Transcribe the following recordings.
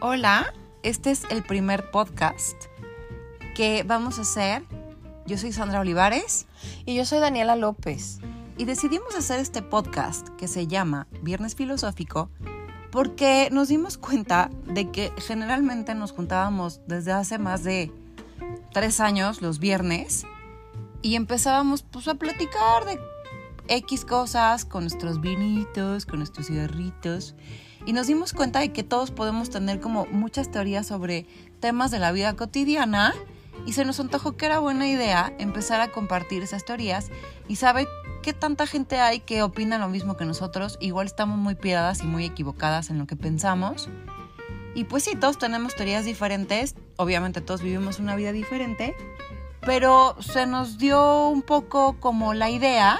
Hola, este es el primer podcast que vamos a hacer. Yo soy Sandra Olivares Y yo soy Daniela López. y decidimos hacer este podcast que se llama Viernes Filosófico porque nos dimos cuenta de que generalmente nos juntábamos desde hace más de tres años los viernes y empezábamos pues a platicar de X cosas con nuestros vinitos, con nuestros cigarritos y nos dimos cuenta de que todos podemos tener como muchas teorías sobre temas de la vida cotidiana y se nos antojó que era buena idea empezar a compartir esas teorías y sabe qué tanta gente hay que opina lo mismo que nosotros, igual estamos muy piradas y muy equivocadas en lo que pensamos. Y pues sí, todos tenemos teorías diferentes, obviamente todos vivimos una vida diferente, pero se nos dio un poco como la idea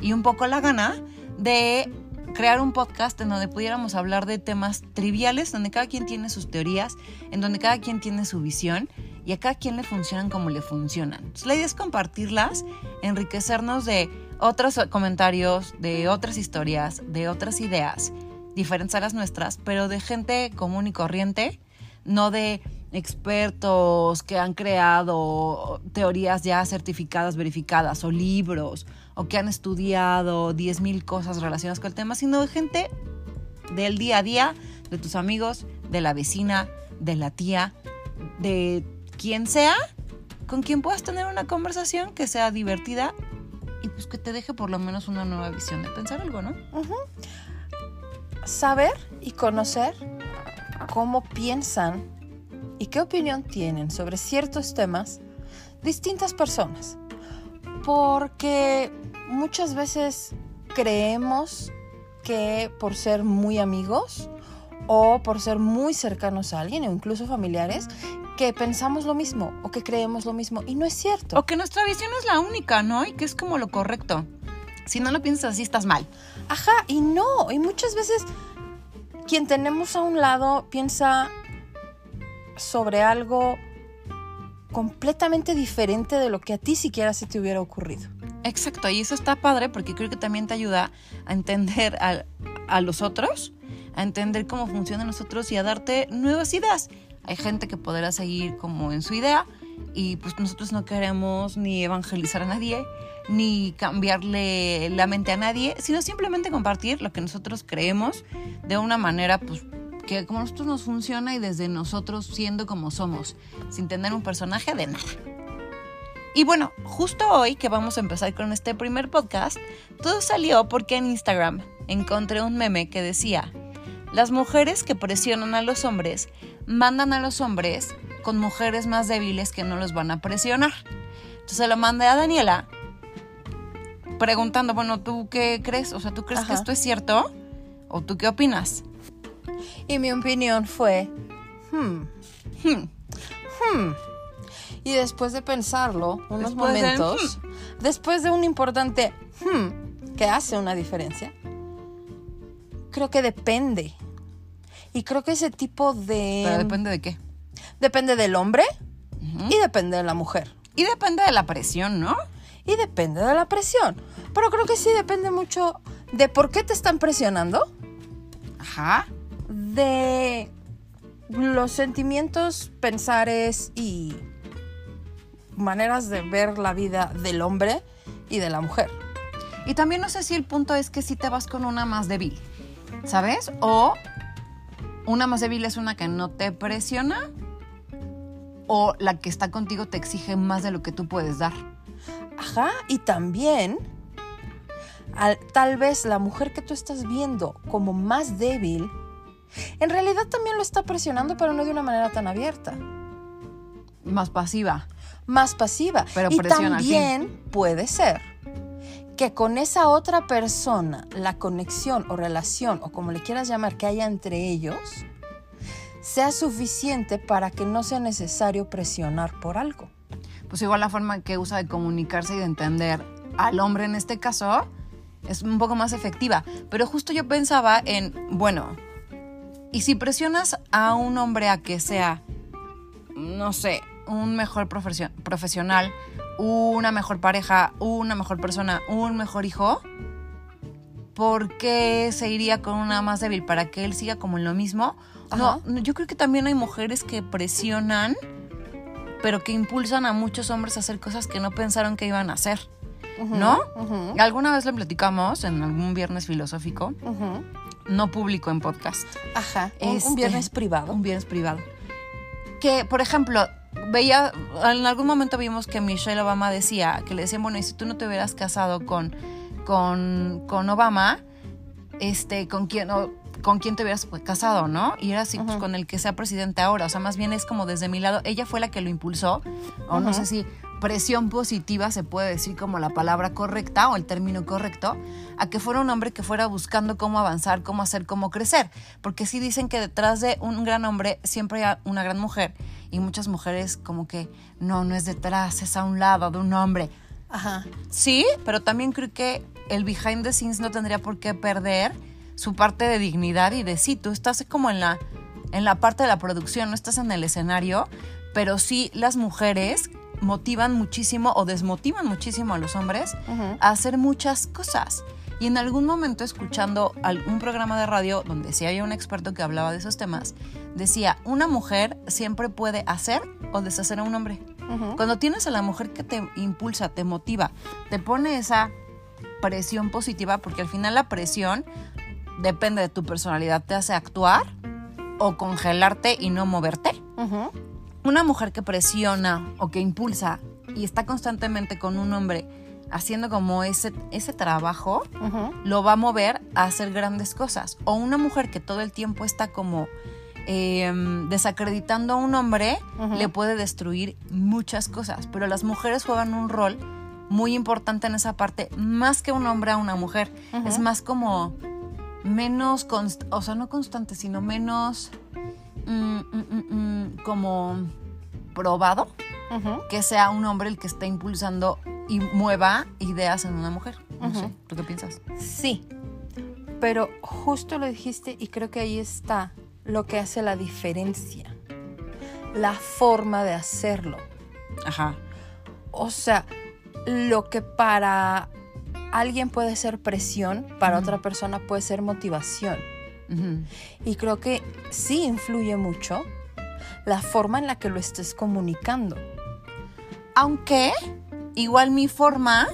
y un poco la gana de crear un podcast en donde pudiéramos hablar de temas triviales, donde cada quien tiene sus teorías, en donde cada quien tiene su visión y a cada quien le funcionan como le funcionan. Entonces, la idea es compartirlas, enriquecernos de otros comentarios, de otras historias, de otras ideas diferentes a las nuestras, pero de gente común y corriente, no de expertos que han creado teorías ya certificadas, verificadas, o libros, o que han estudiado 10.000 cosas relacionadas con el tema, sino de gente del día a día, de tus amigos, de la vecina, de la tía, de quien sea, con quien puedas tener una conversación que sea divertida y pues que te deje por lo menos una nueva visión de pensar algo, ¿no? Saber y conocer cómo piensan y qué opinión tienen sobre ciertos temas distintas personas. Porque muchas veces creemos que por ser muy amigos o por ser muy cercanos a alguien o incluso familiares, que pensamos lo mismo o que creemos lo mismo y no es cierto. O que nuestra visión es la única, ¿no? Y que es como lo correcto. Si no lo piensas así, estás mal. Ajá, y no, y muchas veces quien tenemos a un lado piensa sobre algo completamente diferente de lo que a ti siquiera se te hubiera ocurrido. Exacto, y eso está padre porque creo que también te ayuda a entender a, a los otros, a entender cómo funcionan los otros y a darte nuevas ideas. Hay gente que podrá seguir como en su idea y pues nosotros no queremos ni evangelizar a nadie, ni cambiarle la mente a nadie, sino simplemente compartir lo que nosotros creemos de una manera pues que como nosotros nos funciona y desde nosotros siendo como somos, sin tener un personaje de nada. Y bueno, justo hoy que vamos a empezar con este primer podcast, todo salió porque en Instagram encontré un meme que decía, las mujeres que presionan a los hombres mandan a los hombres con mujeres más débiles que no los van a presionar. Entonces lo mandé a Daniela preguntando, bueno, ¿tú qué crees? O sea, ¿tú crees que esto es cierto? ¿O tú qué opinas? Y mi opinión fue, hmm, Hmm, hmm. Y después de pensarlo unos Después del momentos, después de un importante hmm, que hace una diferencia, creo que depende. Y creo que ese tipo de... pero depende de qué. Depende del hombre y depende de la mujer. Y depende de la presión, ¿no? Y depende de la presión. Pero creo que sí depende mucho de por qué te están presionando, Ajá. de los sentimientos, pensares y maneras de ver la vida del hombre y de la mujer. Y también no sé si el punto es que si te vas con una más débil, ¿sabes? O una más débil es una que no te presiona o la que está contigo te exige más de lo que tú puedes dar. Ajá, y también al- tal vez la mujer que tú estás viendo como más débil, en realidad también lo está presionando, pero no de una manera tan abierta. Más pasiva. Más pasiva. Pero y fin. también puede ser que con esa otra persona, la conexión o relación, o como le quieras llamar, que haya entre ellos, sea suficiente para que no sea necesario presionar por algo. Pues igual la forma que usa de comunicarse y de entender al hombre en este caso es un poco más efectiva. Pero justo yo pensaba en, bueno, ¿y si presionas a un hombre a que sea, no sé, un mejor profesio- profesional, una mejor pareja, una mejor persona, un mejor hijo? ¿Por qué se iría con una más débil? ¿Para que él siga como en lo mismo? No, yo creo que también hay mujeres que presionan, pero que impulsan a muchos hombres a hacer cosas que no pensaron que iban a hacer. ¿No? Alguna vez lo platicamos en algún viernes filosófico, no público en podcast. Ajá. Un, un Este, viernes privado. Un viernes privado. Que, por ejemplo, veía, en algún momento vimos que Michelle Obama decía, que le decían, bueno, y si tú no te hubieras casado con, con, con Obama, este, con quién, o, con quién te hubieras casado, ¿no? Y era así, pues, con el que sea presidente ahora. O sea, más bien es como desde mi lado, ella fue la que lo impulsó, o no sé si presión positiva se puede decir como la palabra correcta o el término correcto, a que fuera un hombre que fuera buscando cómo avanzar, cómo hacer, cómo crecer. Porque sí dicen que detrás de un gran hombre siempre hay una gran mujer. Y muchas mujeres como que no, no es detrás, es a un lado de un hombre. Ajá. Sí, pero también creo que el behind the scenes no tendría por qué perder su parte de dignidad y de sí, tú estás como en la, en la parte de la producción, no estás en el escenario, pero sí las mujeres motivan muchísimo o desmotivan muchísimo a los hombres a hacer muchas cosas. Y en algún momento escuchando algún programa de radio donde sí había un experto que hablaba de esos temas, decía, una mujer siempre puede hacer o deshacer a un hombre. Cuando tienes a la mujer que te impulsa, te motiva, te pone esa presión positiva, porque al final la presión depende de tu personalidad, te hace actuar o congelarte y no moverte. Ujú. Una mujer que presiona o que impulsa y está constantemente con un hombre haciendo como ese, ese trabajo, lo va a mover a hacer grandes cosas. O una mujer que todo el tiempo está como eh, desacreditando a un hombre, le puede destruir muchas cosas. Pero las mujeres juegan un rol muy importante en esa parte, más que un hombre a una mujer. Es más como menos, const- o sea, no constante, sino menos mm, mm, mm, como probado que sea un hombre el que esté impulsando y mueva ideas en una mujer. No sé, ¿tú qué piensas? Sí, pero justo lo dijiste y creo que ahí está lo que hace la diferencia. La forma de hacerlo. Ajá. O sea, lo que para alguien puede ser presión, para otra persona puede ser motivación. Y creo que sí influye mucho la forma en la que lo estés comunicando. Aunque igual mi forma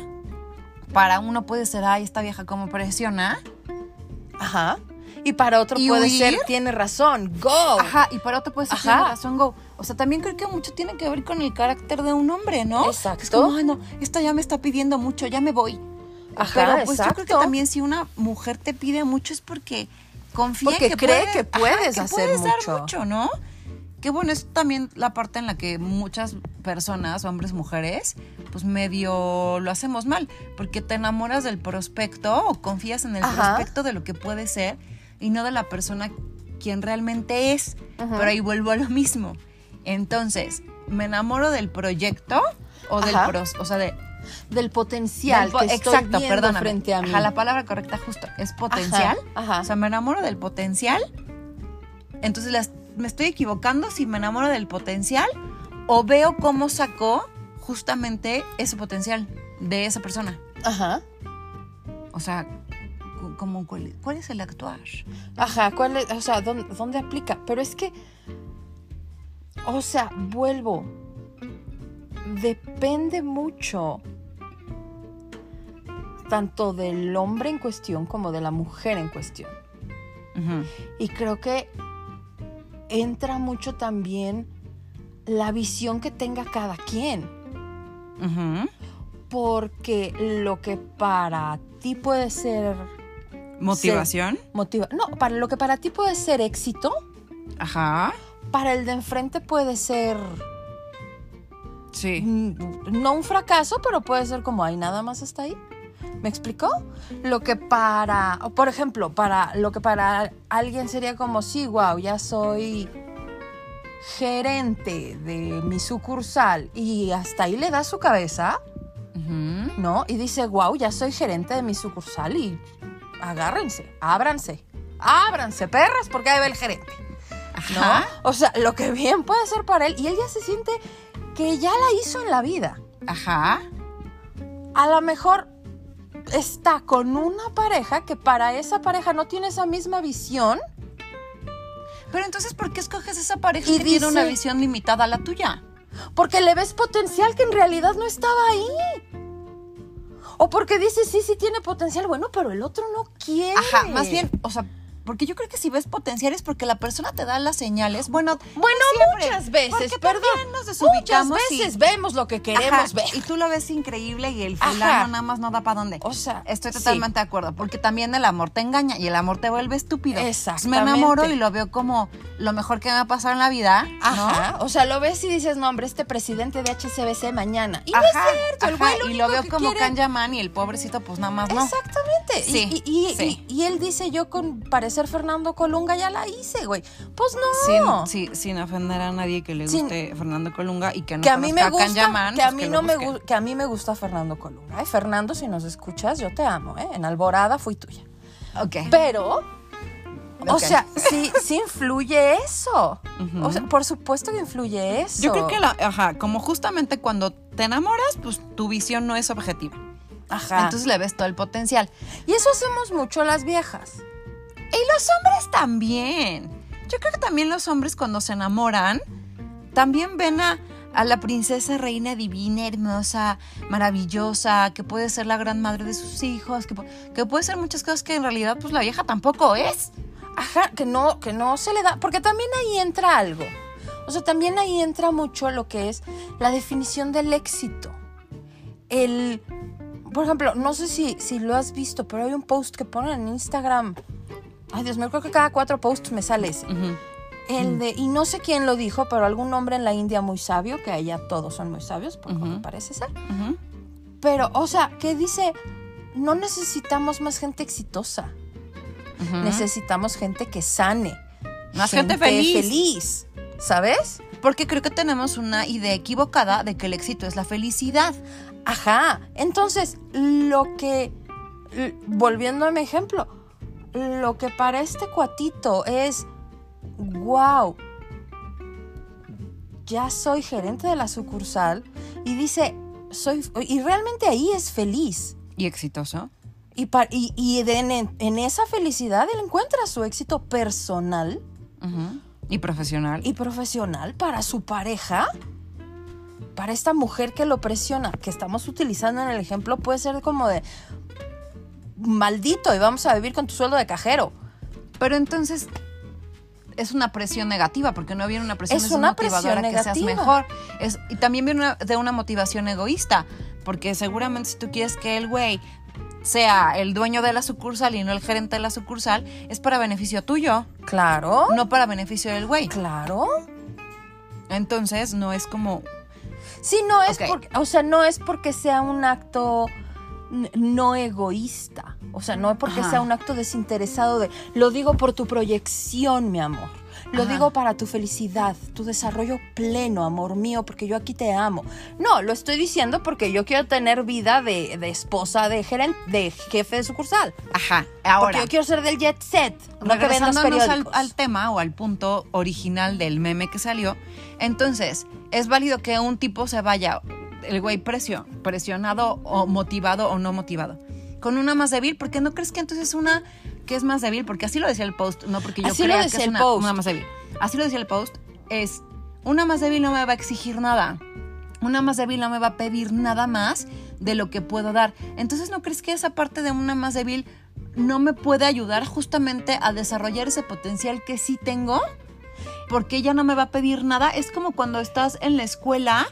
para uno puede ser, ay, esta vieja como presiona. Ajá. Y para otro ¿Y puede huir? ser, tiene razón, go. Ajá, y para otro puede ser, Ajá. tiene razón, go. O sea, también creo que mucho tiene que ver con el carácter de un hombre, ¿no? Exacto. Es como, ay, no, esta ya me está pidiendo mucho, ya me voy. Ajá, Pero pues yo creo que también si una mujer te pide mucho es porque confía Porque en que cree puede- que puedes hacer puedes dar mucho. mucho, ¿no? Que bueno, es también la parte en la que muchas personas, hombres, mujeres, pues medio lo hacemos mal, porque te enamoras del prospecto o confías en el Ajá. prospecto de lo que puede ser y no de la persona quien realmente es. Pero ahí vuelvo a lo mismo. Entonces, ¿me enamoro del proyecto o del pros, o sea, de Del potencial del po- que estoy exacto, viendo perdóname. frente a mí. Ajá, la palabra correcta justo es potencial. Ajá, ajá. O sea, me enamoro del potencial. Entonces las- me estoy equivocando si me enamoro del potencial o veo cómo sacó justamente ese potencial de esa persona. Ajá. O sea, como, ¿cuál, cuál es el actuar? Ajá, ¿cuál es? O sea, ¿dónde, dónde aplica? Pero es que, o sea, vuelvo. Depende mucho tanto del hombre en cuestión como de la mujer en cuestión. Y creo que entra mucho también la visión que tenga cada quien. Porque lo que para ti puede ser Motivación. motiva no, para lo que para ti puede ser éxito, Ajá. para el de enfrente puede ser Sí. no un fracaso, pero puede ser como ay, nada más hasta ahí. ¿Me explicó? Lo que para, o por ejemplo, para lo que para alguien sería como sí, wow, ya soy gerente de mi sucursal y hasta ahí le da su cabeza. ¿no? Y dice, wow, ya soy gerente de mi sucursal y agárrense, ábranse, ábranse, perras, porque ahí va el gerente. ¿no? Ajá. O sea, lo que bien puede ser para él y él ya se siente que ya la hizo en la vida. Ajá. A lo mejor está con una pareja que para esa pareja no tiene esa misma visión. Pero entonces, ¿por qué escoges esa pareja Y que tiene una visión limitada a la tuya? Porque le ves potencial que en realidad no estaba ahí. O porque dices, sí, sí tiene potencial, bueno, pero el otro no quiere. Ajá, más bien, o sea, porque yo creo que si ves potencial es porque la persona te da las señales. Bueno, Bueno, siempre, muchas veces, perdón. nos desubicamos Muchas y- veces vemos lo que queremos Ajá, ver. Y tú lo ves increíble y el Ajá. fulano nada más no da para dónde. O sea, Estoy sí. totalmente de acuerdo, porque también el amor te engaña y el amor te vuelve estúpido. Me Exactamente. enamoro y lo veo como lo mejor que me va a pasar en la vida, ¿no? Ajá. O sea, lo ves y dices, no, hombre, este presidente de HCBC mañana. Y no es cierto, el güey lo y lo veo como quiere- Can Yaman y el pobrecito pues nada más no. Exactamente. Sí, y, y- sí. y- él dice, yo con Fernando Colunga ya la hice, güey. Pues no. Sin, sí, sin ofender a nadie que le Sin- guste Fernando Colunga y que no que a mí me a gusta, Yaman, que a pues mí que no lo me busque. gu- que a mí me gusta Fernando Colunga. Fernando, si nos escuchas, yo te amo, ¿eh? En Alborada fui tuya. Ok. Pero, o sea, sí, sí influye eso. O sea, por supuesto que influye eso. Yo creo que, la, ajá, como justamente cuando te enamoras, pues tu visión no es objetiva. Ajá. Entonces le ves todo el potencial. y eso hacemos mucho las viejas. Y los hombres también. Yo creo que también los hombres cuando se enamoran, también ven a, a la princesa reina divina, hermosa, maravillosa, que puede ser la gran madre de sus hijos, que, que puede ser muchas cosas que en realidad pues la vieja tampoco es. Ajá, que no, que no se le da. Porque también ahí entra algo. O sea, también ahí entra mucho lo que es la definición del éxito. El. Por ejemplo, no sé si, si lo has visto, pero hay un post que ponen en Instagram. Ay, Dios mío, creo que cada cuatro posts me sale ese. El de, y no sé quién lo dijo, pero algún hombre en la India muy sabio, que allá todos son muy sabios, por lo Ujú. que parece ser. Pero, o sea, que dice, no necesitamos más gente exitosa. Necesitamos gente que sane. Más gente feliz. feliz, ¿Sabes? Porque creo que tenemos una idea equivocada de que el éxito es la felicidad. Ajá. Entonces, lo que, volviendo a mi ejemplo, lo que para este cuatito es, wow, ya soy gerente de la sucursal y dice, soy, y realmente ahí es feliz. ¿Y exitoso? Y, pa- y, y de- en, en esa felicidad él encuentra su éxito personal. Y profesional. y profesional para su pareja, para esta mujer que lo presiona, que estamos utilizando en el ejemplo, puede ser como de maldito y vamos a vivir con tu sueldo de cajero. Pero entonces es una presión negativa, porque no viene una presión Es una motivadora presión que seas mejor. Es, y también viene una- de una motivación egoísta, porque seguramente si tú quieres que el güey sea el dueño de la sucursal y no el gerente de la sucursal, es para beneficio tuyo, Claro, no para beneficio del güey. claro. Entonces no es como... Sí, no es porque, o sea, no es porque sea un acto no egoísta. O sea, no es porque Ajá. sea un acto desinteresado de lo digo por tu proyección, mi amor. Lo Ajá. digo para tu felicidad, tu desarrollo pleno, amor mío, porque yo aquí te amo. No, lo estoy diciendo porque yo quiero tener vida de, de esposa, de gerente, de jefe de sucursal. Ajá, Porque ahora... yo quiero ser del jet set, no que regresándonos al tema o al punto original del meme que salió, entonces, es válido que un tipo se vaya, el güey presio, presionado o motivado o no motivado, con una más débil, porque no crees que entonces una que es más débil, porque así lo decía el post, no porque yo Así lo que es el una, post. una más débil. Así lo decía el post, es una más débil no me va a exigir nada. Una más débil no me va a pedir nada más de lo que puedo dar. Entonces, ¿no crees que esa parte de una más débil no me puede ayudar justamente a desarrollar ese potencial que sí tengo? Porque ella no me va a pedir nada. Es como cuando estás en la escuela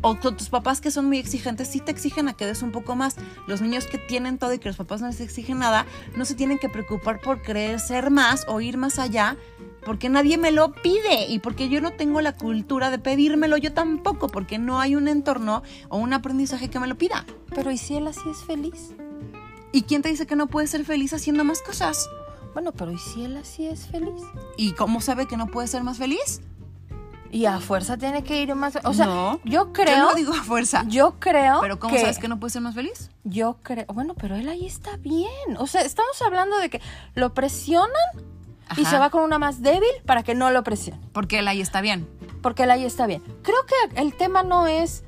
o con tus papás que son muy exigentes, sí te exigen a que des un poco más. Los niños que tienen todo y que los papás no les exigen nada, no se tienen que preocupar por querer ser más o ir más allá, porque nadie me lo pide y porque yo no tengo la cultura de pedírmelo yo tampoco, porque no hay un entorno o un aprendizaje que me lo pida. Pero ¿y si él así es feliz? ¿Y quién te dice que no puedes ser feliz haciendo más cosas? Bueno, pero ¿y si él así es feliz? ¿Y cómo sabe que no puede ser más feliz? Y a fuerza tiene que ir más. O sea, No, yo creo. Yo no digo a fuerza. Yo creo. Pero ¿cómo que, sabes que no puede ser más feliz? Yo creo. Bueno, pero él ahí está bien. O sea, estamos hablando de que lo presionan y se va con una más débil para que no lo presione. Porque él ahí está bien. Porque él ahí está bien. Creo que el tema no es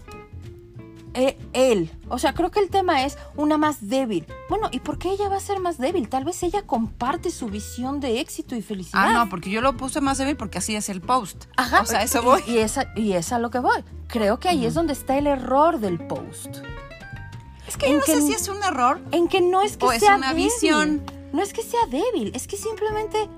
él. O sea, creo que el tema es una más débil. Bueno, ¿y por qué ella va a ser más débil? Tal vez ella comparte su visión de éxito y felicidad. Ah, no, porque yo lo puse más débil porque así es el post. Ajá. O sea, eso voy. Y, esa, y es a lo que voy. Creo que ahí es donde está el error del post. Es que yo no que sé si es un error. En que no es que O es sea una débil. visión. No es que sea débil, es que simplemente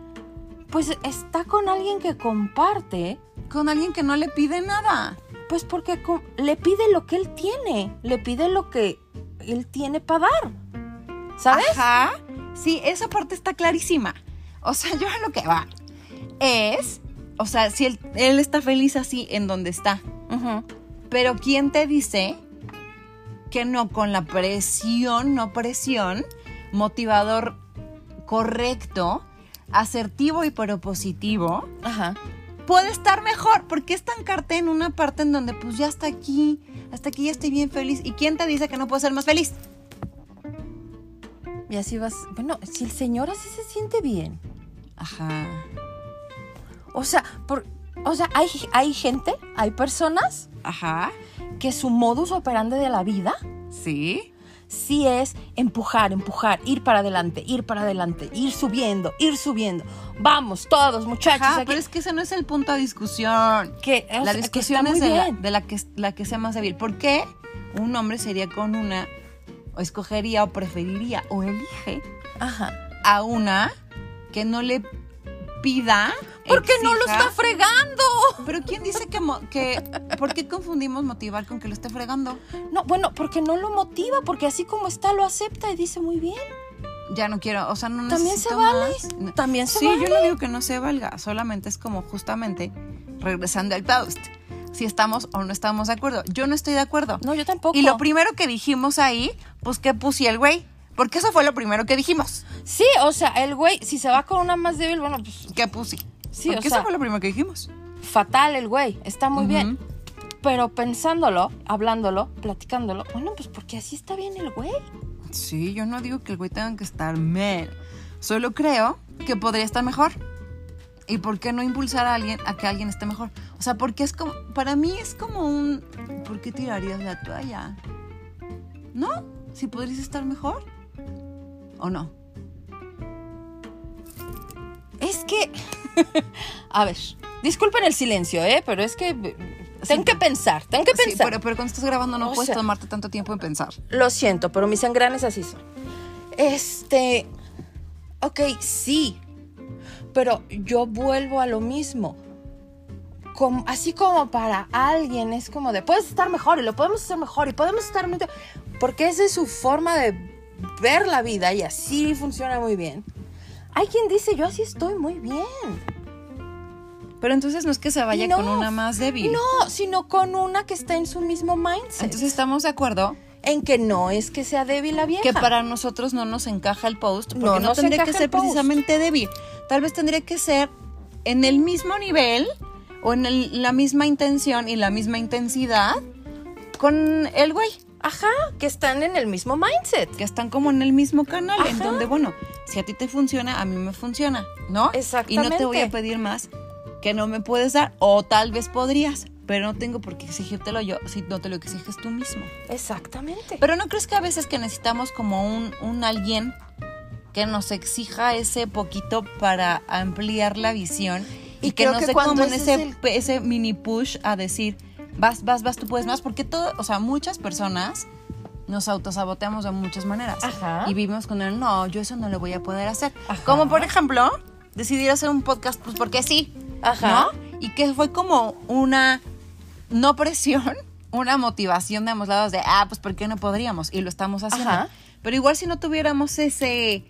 pues está con alguien que comparte, Con alguien que no le pide nada. Pues porque le pide lo que él tiene, le pide lo que él tiene para dar. ¿Sabes? Ajá. Sí, esa parte está clarísima. O sea, yo a lo que va es, o sea, si él, él está feliz así en donde está, Ujú. pero ¿quién te dice que no con la presión, no presión, motivador correcto, asertivo y propositivo, Ajá. Puede estar mejor? porque estancarte en una parte en donde pues ya hasta aquí, hasta aquí ya estoy bien feliz? ¿Y quién te dice que no puedo ser más feliz? Y así vas. Bueno, si el señor así se siente bien. Ajá. O sea, por, o sea, hay, hay gente, hay personas Ajá. que su modus operandi de la vida Sí. Sí es empujar, empujar, ir para adelante, ir para adelante, ir subiendo, ir subiendo. Vamos, todos, muchachos. Ajá, aquí- pero es que ese no es el punto de discusión. que, La que discusión es de la, bien. de la que, la que sea más débil. ¿Por qué un hombre sería con una, o escogería, o preferiría, o elige Ajá. a una que no le pida? Porque no lo está fregando. Pero ¿quién dice que, que... ¿Por qué confundimos motivar con que lo esté fregando? No, bueno, porque no lo motiva, porque así como está lo acepta y dice muy bien. Ya no quiero, o sea, no También se vale. más. También se sí, vale. yo no digo que no se valga, solamente es como justamente regresando al post. Si estamos o no estamos de acuerdo. Yo no estoy de acuerdo. No, yo tampoco. Y lo primero que dijimos ahí, pues que pusí el güey. Porque eso fue lo primero que dijimos. Sí, o sea, el güey, si se va con una más débil, bueno, pues Que puse. Sí, o Porque sea- eso fue lo primero que dijimos. Fatal el güey, está muy bien. Pero pensándolo, hablándolo, platicándolo, bueno, pues porque así está bien el güey. Sí, yo no digo que el güey tenga que estar mal. Solo creo que podría estar mejor. ¿Y por qué no impulsar a alguien a que alguien esté mejor? O sea, porque es como, para mí es como un, ¿por qué tirarías la toalla? ¿No? Si podrías estar mejor. ¿O no? Es que, a ver, disculpen el silencio, ¿eh? Pero es que eh, tengo que pensar, tengo que Sí, pensar. pero, pero cuando estás grabando no O puedes sea- tomarte tanto tiempo en pensar. Lo siento, pero mis engranes así son. Este, ok, sí, pero yo vuelvo a lo mismo. Como- así como para alguien es como de, puedes estar mejor y lo podemos hacer mejor y podemos estar... muy- Porque esa es su forma de ver la vida y así funciona muy bien. Hay quien dice, yo así estoy muy bien. Pero entonces no es que se vaya No, con una más débil. No, sino con una que está en su mismo mindset. Entonces estamos de acuerdo en que no es que sea débil la vieja. que para nosotros no nos encaja el post, porque No no, tendría que ser precisamente débil. Tal vez tendría que ser en el mismo nivel o en el- la misma intención y la misma intensidad con el güey, Ajá, que están en el mismo mindset. que están como en el mismo canal, en donde, bueno, si a ti te funciona, a mí me funciona, ¿no? Y no te Exactamente. voy a pedir más que no me puedes dar, o tal vez podrías, pero no tengo por qué exigírtelo yo si no te lo exiges tú mismo. Exactamente. Pero ¿no crees que a veces que necesitamos como un, un alguien que nos exija ese poquito para ampliar la visión y, Y que dé cuando como en ese ese, el- ese mini push a decir, vas, vas, vas, tú puedes más? Porque todo, o sea, muchas personas nos autosaboteamos de muchas maneras. Ajá. Y vivimos con el, no, yo eso no lo voy a poder hacer. Ajá. Como por ejemplo, decidir hacer un podcast, pues porque sí. Ajá. ¿no? Y que fue como una no presión, una motivación de ambos lados de, ah, pues ¿por qué no podríamos? Y lo estamos haciendo. Ajá. Pero igual si no tuviéramos ese,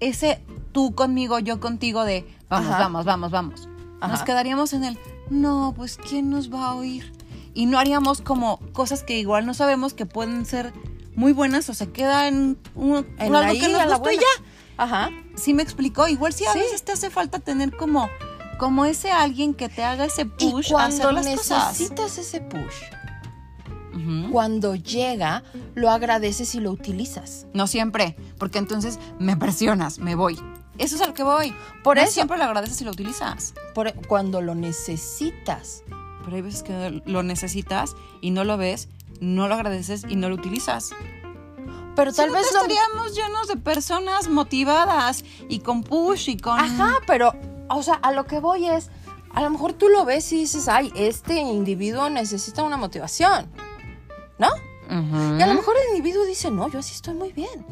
ese tú conmigo, yo contigo de, vamos, Ajá. vamos, vamos, vamos. Nos Ajá. quedaríamos en el, no, pues ¿quién nos va a oír? Y no haríamos como cosas que igual no sabemos que pueden ser muy buenas o se queda en, un, En algo ahí, que nos gustó y ya. Ajá. Sí me explicó. Igual si a Sí. veces te hace falta tener como, como ese alguien que te haga ese Y push a cuando hacer las cosas. necesitas ese push, cuando llega, lo agradeces y lo utilizas. No siempre, porque entonces me presionas, me voy. Eso es a lo que voy. Por No eso. siempre lo agradeces y lo utilizas. Por- cuando lo necesitas. Pero hay veces que lo necesitas y no lo ves, no lo agradeces y no lo utilizas. Pero Si tal no, vez estaríamos llenos de personas motivadas y con push y con... Ajá, pero, o sea, a lo que voy es, a lo mejor tú lo ves y dices, ay, este individuo necesita una motivación, ¿no? Y a lo mejor el individuo dice, no, yo así estoy muy bien.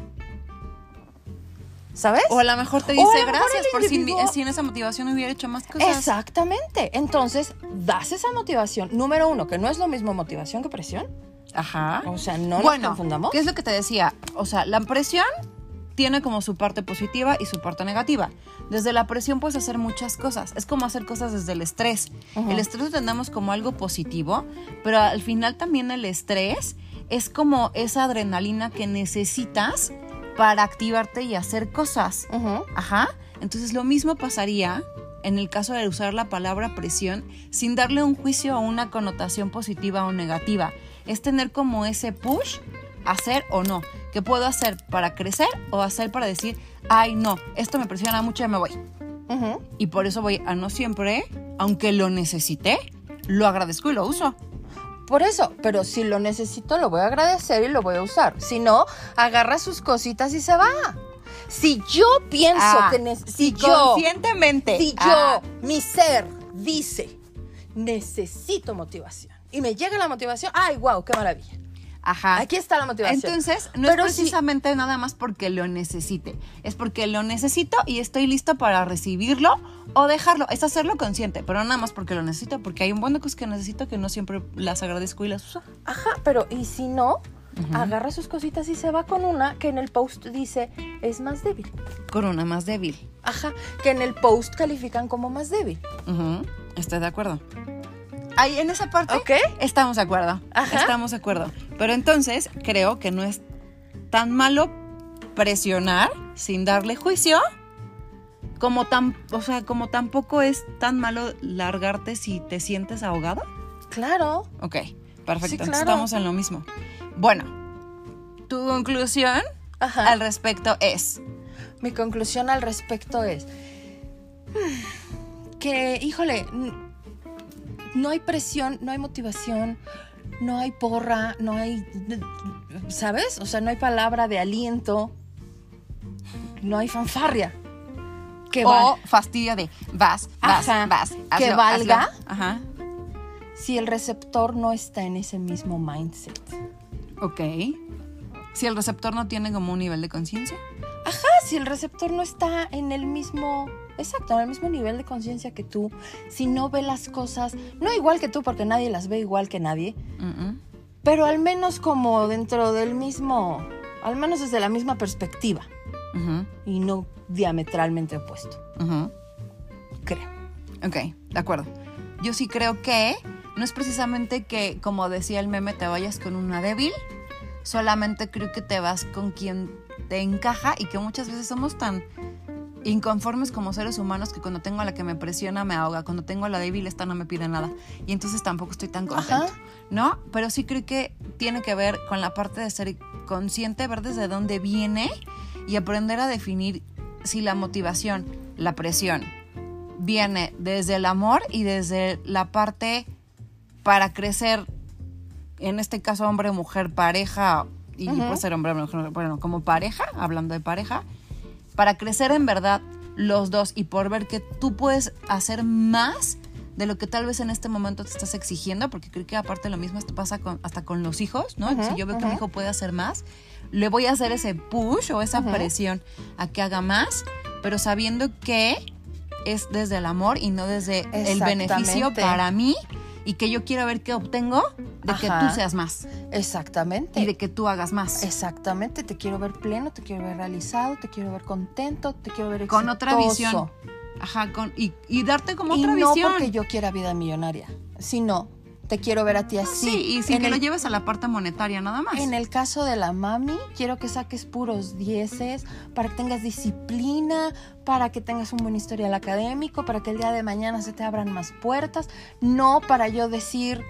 ¿Sabes? O a lo mejor te dice gracias por individuo- sin esa motivación hubiera hecho más cosas. Exactamente. Entonces, das esa motivación. Número uno, que no es lo mismo motivación que presión. Ajá. O sea, no nos confundamos. ¿qué es lo que te decía? O sea, la presión tiene como su parte positiva y su parte negativa. Desde la presión puedes hacer muchas cosas. Es como hacer cosas desde el estrés. El estrés lo entendemos como algo positivo, pero al final también el estrés es como esa adrenalina que necesitas para activarte y hacer cosas. Ujú. Ajá. Entonces lo mismo pasaría en el caso de usar la palabra presión sin darle un juicio o una connotación positiva o negativa. Es tener como ese push, hacer o no. ¿Qué puedo hacer para crecer o hacer para decir, ay no, esto me presiona mucho y me voy? Y por eso voy a no siempre, aunque lo necesite, lo agradezco y lo uso. Por eso, pero si lo necesito, lo voy a agradecer y lo voy a usar. Si no, agarra sus cositas y se va. Si yo pienso Ah, que ne- si si yo, conscientemente. si yo, ah, mi ser dice, necesito motivación y me llega la motivación, ay, wow, qué maravilla. Ajá. Aquí está la motivación. Entonces, no Pero es si- precisamente nada más porque lo necesite. Es porque lo necesito y estoy listo para recibirlo o dejarlo. Es hacerlo consciente, pero nada más porque lo necesito, porque hay un buen de cosas que necesito que no siempre las agradezco y las uso. Ajá, pero y si no, agarra sus cositas y se va con una que en el post dice es más débil. Con una más débil. Ajá, que en el post califican como más débil. Ujú, Estoy de acuerdo. Ahí, en esa parte, ¿Ok? estamos de acuerdo. Ajá. Estamos de acuerdo. Pero entonces, creo que no es tan malo presionar sin darle juicio. Como tan, o sea, como tampoco es tan malo largarte si te sientes ahogado. Claro. Ok, perfecto. Sí, Entonces claro. estamos en lo mismo. Bueno, tu conclusión Ajá. al respecto es. Mi conclusión al respecto es que, híjole, no hay presión, no hay motivación, no hay porra, no hay, ¿sabes? O sea, no hay palabra de aliento, no hay fanfarria. Que o va- fastidio de vas, vas, Ajá, vas. que valga. Ajá. si el receptor no está en ese mismo mindset. Ok. Si el receptor no tiene como un nivel de conciencia. Ajá, si el receptor no está en el mismo, exacto, en el mismo nivel de conciencia que tú, si no ve las cosas, no igual que tú, porque nadie las ve igual que nadie, pero al menos como dentro del mismo, al menos desde la misma perspectiva y no diametralmente opuesto, creo. Ok, de acuerdo. Yo sí creo que no es precisamente que, como decía el meme, te vayas con una débil. Solamente creo que te vas con quien te encaja y que muchas veces somos tan inconformes como seres humanos que cuando tengo a la que me presiona me ahoga, cuando tengo a la débil esta no me pide nada y entonces tampoco estoy tan contento, Ajá. ¿no? Pero sí creo que tiene que ver con la parte de ser consciente, ver desde dónde viene y aprender a definir si la motivación, la presión, viene desde el amor y desde la parte para crecer, en este caso hombre, mujer, pareja, y Ujú. puede ser hombre, mujer, bueno, como pareja, hablando de pareja, para crecer en verdad los dos y por ver que tú puedes hacer más de lo que tal vez en este momento te estás exigiendo, porque creo que aparte lo mismo esto pasa con- hasta con los hijos, ¿no? Si yo veo que mi hijo puede hacer más, le voy a hacer ese push o esa Ujú. presión a que haga más, pero sabiendo que es desde el amor y no desde el beneficio para mí y que yo quiero ver qué obtengo de que tú seas más Exactamente. y de que tú hagas más. Exactamente, te quiero ver pleno, te quiero ver realizado, te quiero ver contento, te quiero ver Con otra exitoso. visión. Ajá, con, y, y darte como y otra no visión. porque yo quiera vida millonaria, sino te quiero ver a ti así. Sí, y sin en que el, lo lleves a la parte monetaria nada más. En el caso de la mami, quiero que saques puros dieces para que tengas disciplina, para que tengas un buen historial académico, para que el día de mañana se te abran más puertas, no para yo decir,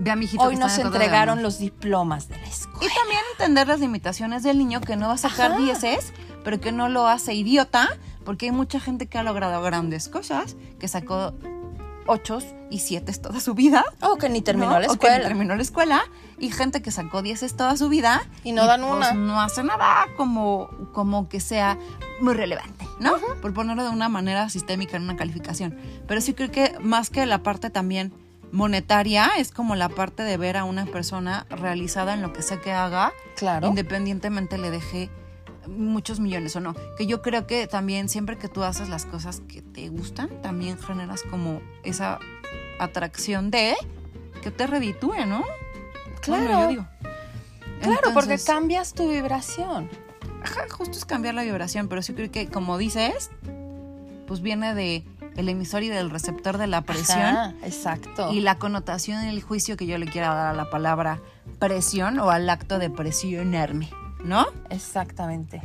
Ve a mi hoy nos entregaron los diplomas de la escuela. Y también entender las limitaciones del niño que no va a sacar Ajá. dieces, pero que no lo hace idiota, porque hay mucha gente que ha logrado grandes cosas, que sacó ochos y siete toda su vida. O que ni terminó ¿no? la O que escuela. ni terminó la escuela. Y gente que sacó dieces toda su vida. Y no dan pues, una. no hace nada como, como que sea muy relevante, ¿no? Por ponerlo de una manera sistémica en una calificación. Pero sí creo que más que la parte también monetaria, es como la parte de ver a una persona realizada en lo que sea que haga, Claro. independientemente le deje muchos millones o no. Que yo creo que también siempre que tú haces las cosas que te gustan, también generas como esa atracción de que te reditúe, ¿no? Claro. Bueno, yo digo. Claro, porque cambias tu vibración. ajá, justo es cambiar la vibración, pero sí creo que como dices, pues viene de el emisor y del receptor de la presión Ajá, exacto. y la connotación y el juicio que yo le quiera dar a la palabra presión o al acto de presionarme, ¿no? Exactamente.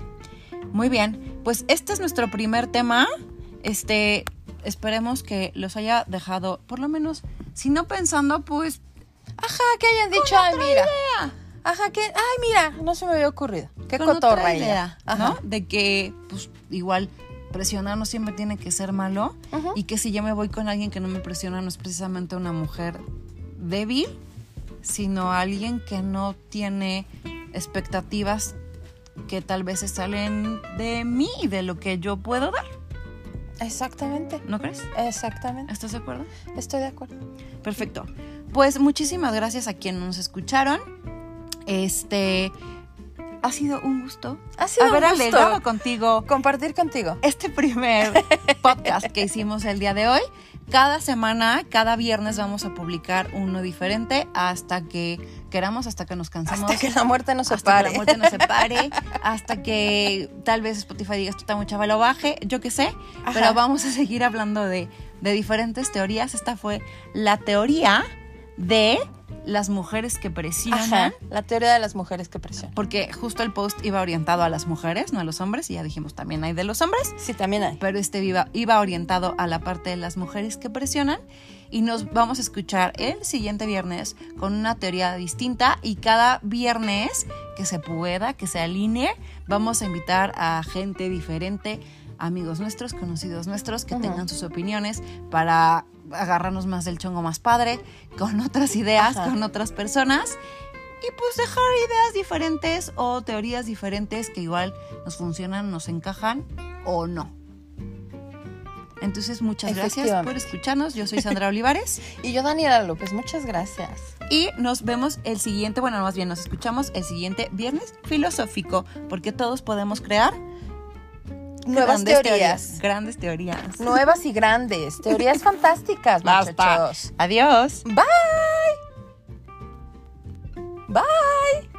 Muy bien, pues este es nuestro primer tema. Este, esperemos que los haya dejado, por lo menos, si no pensando, pues Ajá, que hayan dicho, ay, mira. Ajá, que, ay, mira, no se me había ocurrido. Qué con cotorra otra ella. idea, Ajá. ¿no? De que, pues, igual presionar no siempre tiene que ser malo y que si yo me voy con alguien que no me presiona no es precisamente una mujer débil, sino alguien que no tiene expectativas que tal vez se salen de mí y de lo que yo puedo dar, Exactamente. ¿no crees? Exactamente. ¿Estás de acuerdo? Estoy de acuerdo. Perfecto. Pues muchísimas gracias a quienes nos escucharon. Este ha sido un gusto Ha sido haber un gusto alegado contigo compartir contigo. este primer podcast que hicimos el día de hoy. Cada semana, cada viernes vamos a publicar uno diferente hasta que queramos, hasta que nos cansemos. Hasta que la muerte nos hasta separe. que la muerte nos separe, hasta que tal vez Spotify diga esto está muy chaval, lo baje, yo qué sé, Ajá. pero vamos a seguir hablando de, de diferentes teorías. Esta fue la teoría de las mujeres que presionan. Ajá. La teoría de las mujeres que presionan. Porque justo el post iba orientado a las mujeres, no a los hombres, y ya dijimos también hay de los hombres, Sí, también hay. pero este iba, iba orientado a la parte de las mujeres que presionan. Y nos vamos a escuchar el siguiente viernes con una teoría distinta. Y cada viernes que se pueda, que se alinee, vamos a invitar a gente diferente, amigos nuestros, conocidos nuestros, que tengan sus opiniones para agarrarnos más del chongo más padre, con otras ideas, Ajá. con otras personas. Y pues dejar ideas diferentes o teorías diferentes que igual nos funcionan, nos encajan o no. Entonces, muchas gracias por escucharnos. Yo soy Sandra Olivares Y yo, Daniela López, muchas gracias. y nos vemos el siguiente, bueno, más bien nos escuchamos el siguiente viernes filosófico, porque todos podemos crear Nuevas grandes teorías. Grandes teorías. Nuevas y grandes. Teorías fantásticas, Basta. muchachos. Adiós. Bye. Bye.